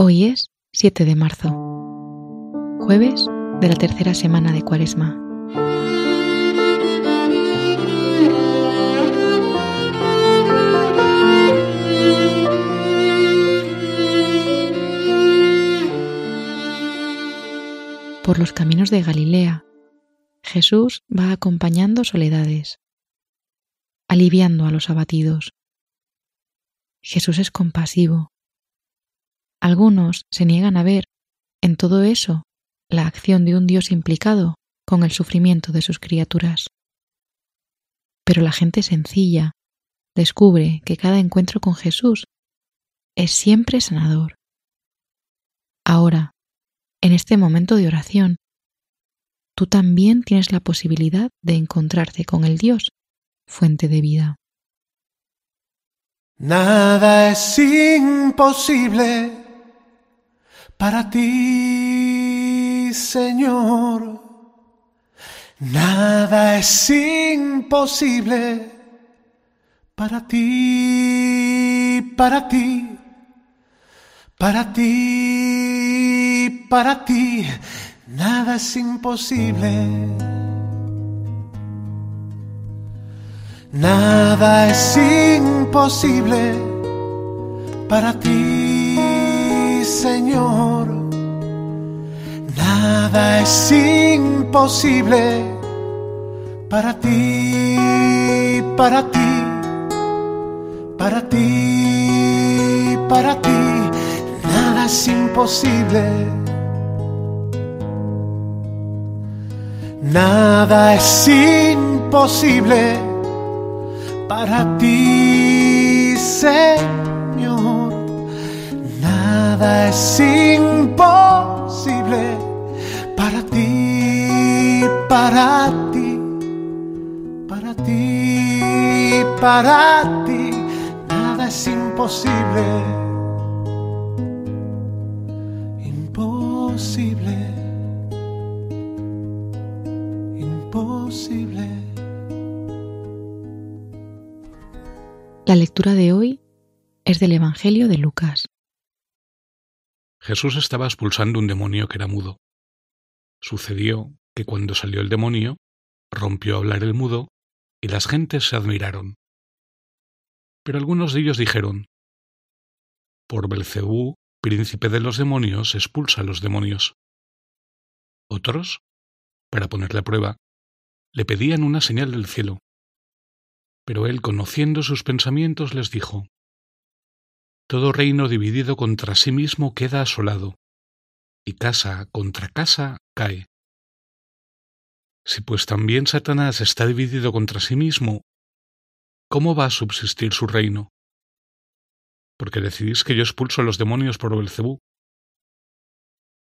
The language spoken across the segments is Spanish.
Hoy es 7 de marzo, jueves de la tercera semana de Cuaresma. Por los caminos de Galilea, Jesús va acompañando soledades, aliviando a los abatidos. Jesús es compasivo. Algunos se niegan a ver en todo eso la acción de un Dios implicado con el sufrimiento de sus criaturas. Pero la gente sencilla descubre que cada encuentro con Jesús es siempre sanador. Ahora, en este momento de oración, tú también tienes la posibilidad de encontrarte con el Dios, fuente de vida. Nada es imposible para ti, Señor. Nada es imposible para ti, para ti, para ti, para ti. Nada es imposible. Nada es imposible para ti, Señor. Nada es imposible para ti, para ti, para ti, para ti. Nada es imposible. Nada es imposible para ti, Señor. Nada es imposible para ti, para ti, para ti, para ti. Nada es imposible. Imposible. Imposible. La lectura de hoy es del Evangelio de Lucas. Jesús estaba expulsando un demonio que era mudo. Sucedió que cuando salió el demonio, rompió a hablar el mudo, y las gentes se admiraron. Pero algunos de ellos dijeron, Por Belcebú, príncipe de los demonios, expulsa a los demonios. Otros, para ponerle a prueba, le pedían una señal del cielo. Pero él, conociendo sus pensamientos, les dijo, Todo reino dividido contra sí mismo queda asolado, y casa contra casa cae. Si pues también Satanás está dividido contra sí mismo, ¿cómo va a subsistir su reino? Porque decidís que yo expulso a los demonios por Belcebú.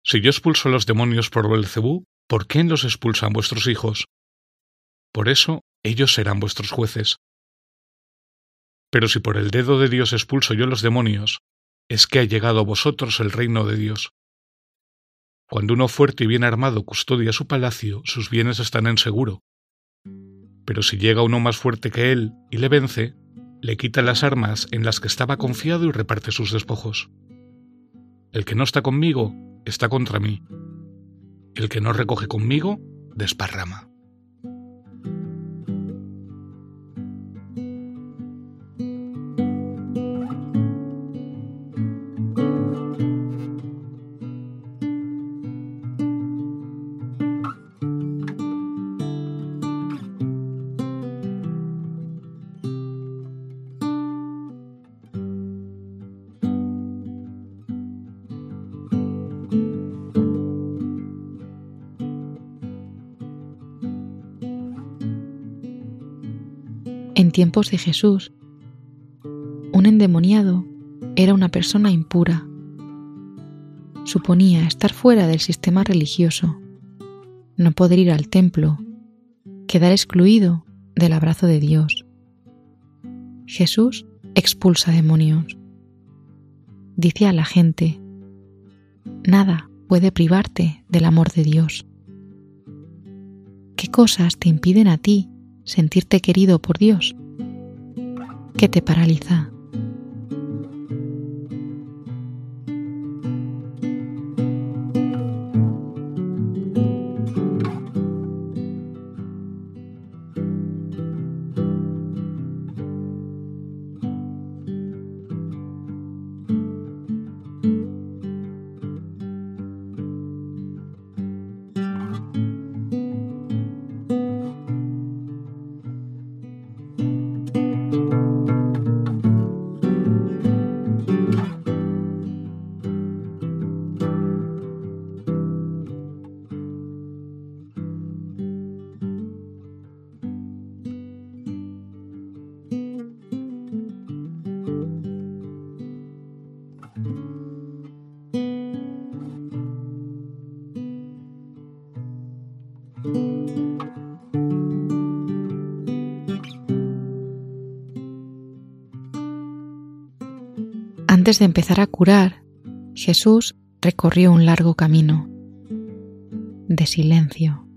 Si yo expulso a los demonios por Belcebú, ¿por quién los expulsan vuestros hijos? Por eso ellos serán vuestros jueces. Pero si por el dedo de Dios expulso yo los demonios, es que ha llegado a vosotros el reino de Dios. Cuando uno fuerte y bien armado custodia su palacio, sus bienes están en seguro. Pero si llega uno más fuerte que él y le vence, le quita las armas en las que estaba confiado y reparte sus despojos. El que no está conmigo está contra mí. El que no recoge conmigo desparrama. Tiempos de Jesús, un endemoniado era una persona impura. Suponía estar fuera del sistema religioso, no poder ir al templo, quedar excluido del abrazo de Dios. Jesús expulsa demonios. Dice a la gente, nada puede privarte del amor de Dios. ¿Qué cosas te impiden a ti sentirte querido por Dios? ¿Qué te paraliza? Antes de empezar a curar, Jesús recorrió un largo camino de silencio,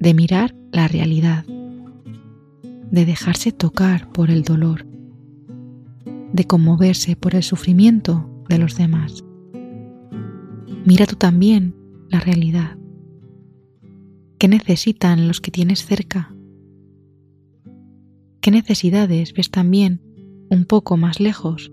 de mirar la realidad, de dejarse tocar por el dolor, de conmoverse por el sufrimiento de los demás. Mira tú también la realidad. ¿Qué necesitan los que tienes cerca? ¿Qué necesidades ves también un poco más lejos?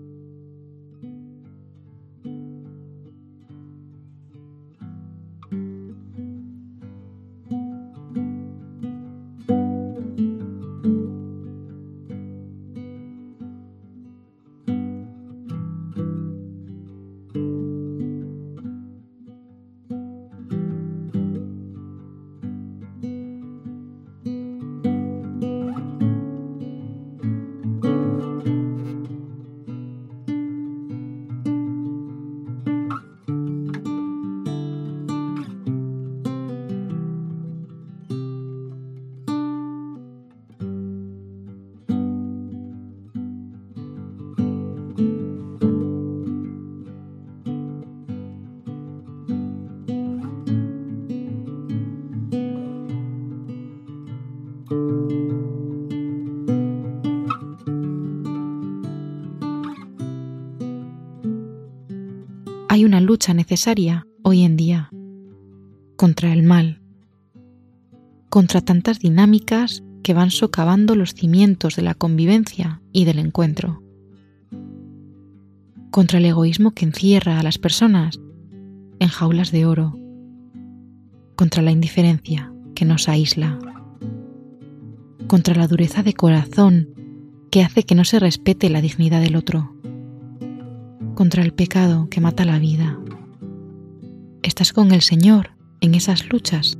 Hay una lucha necesaria hoy en día contra el mal, contra tantas dinámicas que van socavando los cimientos de la convivencia y del encuentro, contra el egoísmo que encierra a las personas en jaulas de oro, contra la indiferencia que nos aísla, contra la dureza de corazón que hace que no se respete la dignidad del otro contra el pecado que mata la vida. Estás con el Señor en esas luchas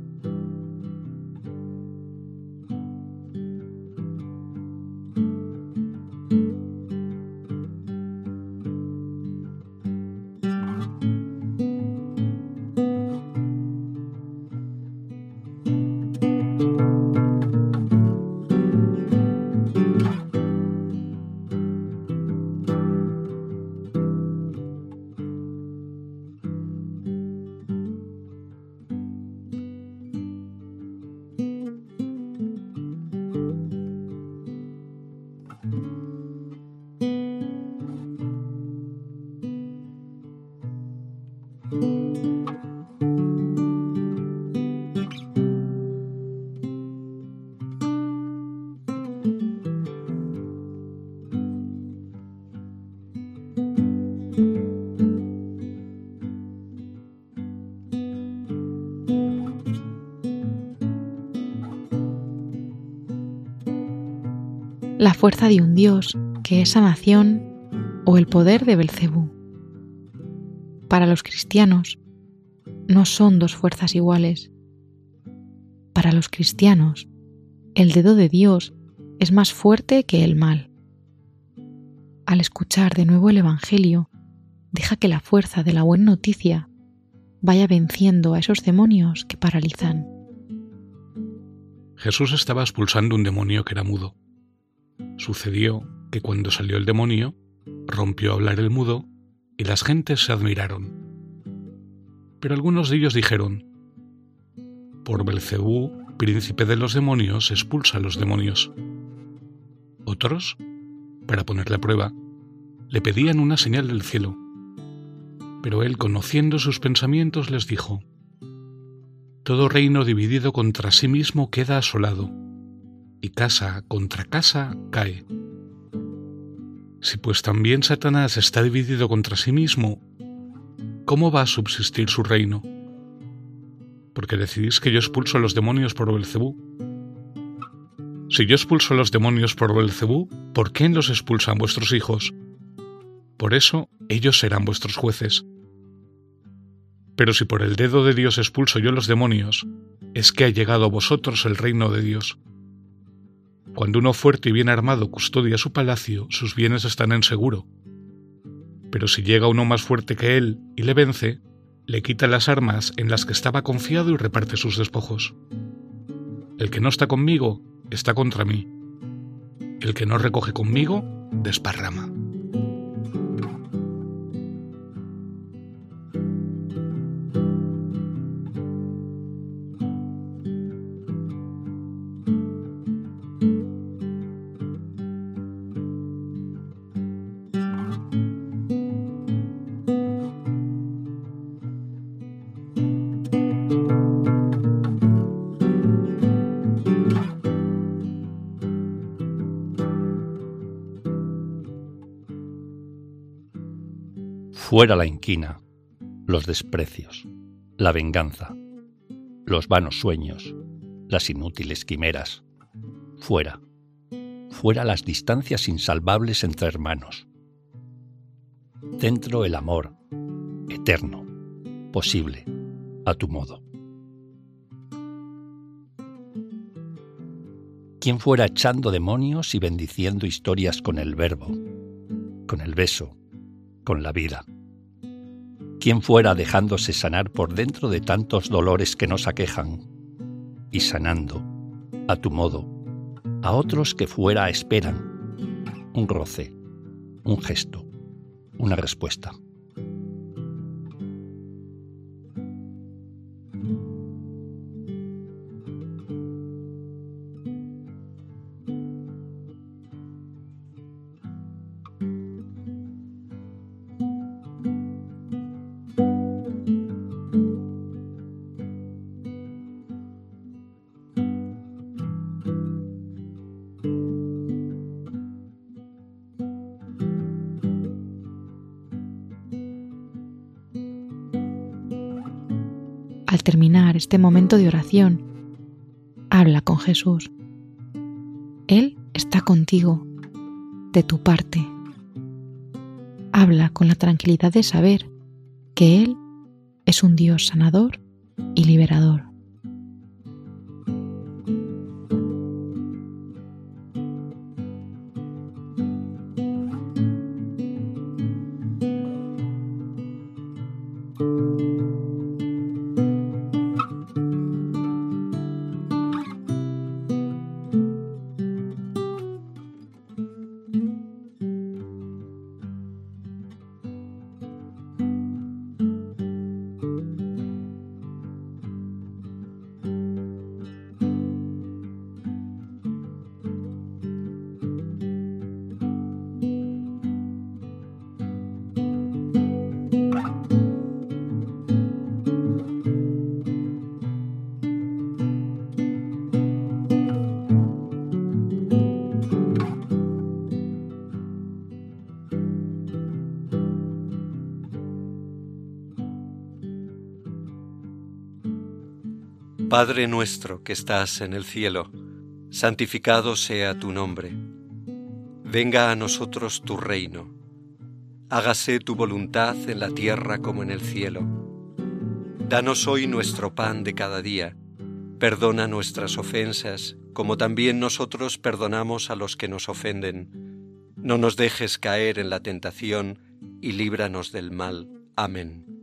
la fuerza de un Dios que es sanación o el poder de Belcebú. Para los cristianos no son dos fuerzas iguales. Para los cristianos, el dedo de Dios es más fuerte que el mal. Al escuchar de nuevo el Evangelio, deja que la fuerza de la buena noticia vaya venciendo a esos demonios que paralizan. Jesús estaba expulsando un demonio que era mudo. Sucedió que cuando salió el demonio, rompió a hablar el mudo y las gentes se admiraron. Pero algunos de ellos dijeron, por Belcebú, príncipe de los demonios, expulsa a los demonios. Otros, para ponerle a prueba, le pedían una señal del cielo. Pero él, conociendo sus pensamientos, les dijo, Todo reino dividido contra sí mismo queda asolado y casa contra casa cae. Si pues también Satanás está dividido contra sí mismo, ¿cómo va a subsistir su reino? Porque decidís que yo expulso a los demonios por Belcebú. Si yo expulso a los demonios por Belcebú, ¿por qué los expulsan vuestros hijos? Por eso ellos serán vuestros jueces. Pero si por el dedo de Dios expulso yo los demonios, es que ha llegado a vosotros el reino de Dios. Cuando uno fuerte y bien armado custodia su palacio, sus bienes están en seguro. Pero si llega uno más fuerte que él y le vence, le quita las armas en las que estaba confiado y reparte sus despojos. El que no está conmigo está contra mí. El que no recoge conmigo desparrama. Fuera la inquina, los desprecios, la venganza, los vanos sueños, las inútiles quimeras. Fuera, fuera las distancias insalvables entre hermanos. Dentro el amor, eterno, posible, a tu modo. ¿Quién fuera echando demonios y bendiciendo historias con el verbo, con el beso, con la vida? quien fuera dejándose sanar por dentro de tantos dolores que nos aquejan, y sanando, a tu modo, a otros que fuera esperan, un roce, un gesto, una respuesta. Este momento de oración, habla con Jesús. Él está contigo, de tu parte. Habla con la tranquilidad de saber que Él es un Dios sanador y liberador. Padre nuestro que estás en el cielo, santificado sea tu nombre. Venga a nosotros tu reino. Hágase tu voluntad en la tierra como en el cielo. Danos hoy nuestro pan de cada día. Perdona nuestras ofensas, como también nosotros perdonamos a los que nos ofenden. No nos dejes caer en la tentación y líbranos del mal. Amén.